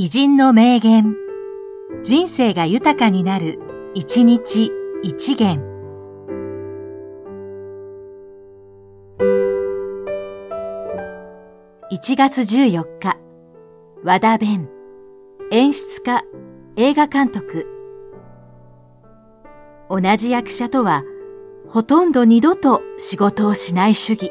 偉人の名言。人生が豊かになる、一日一元。1月14日、和田弁。演出家、映画監督。同じ役者とは、ほとんど二度と仕事をしない主義。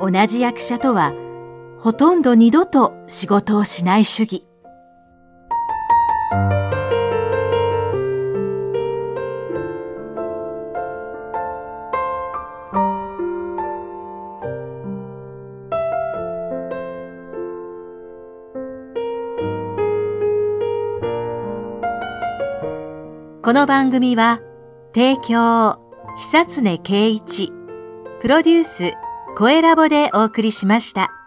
同じ役者とは、ほとんど二度と仕事をしない主義。この番組は、提供、久常圭一、プロデュース、声ラボでお送りしました。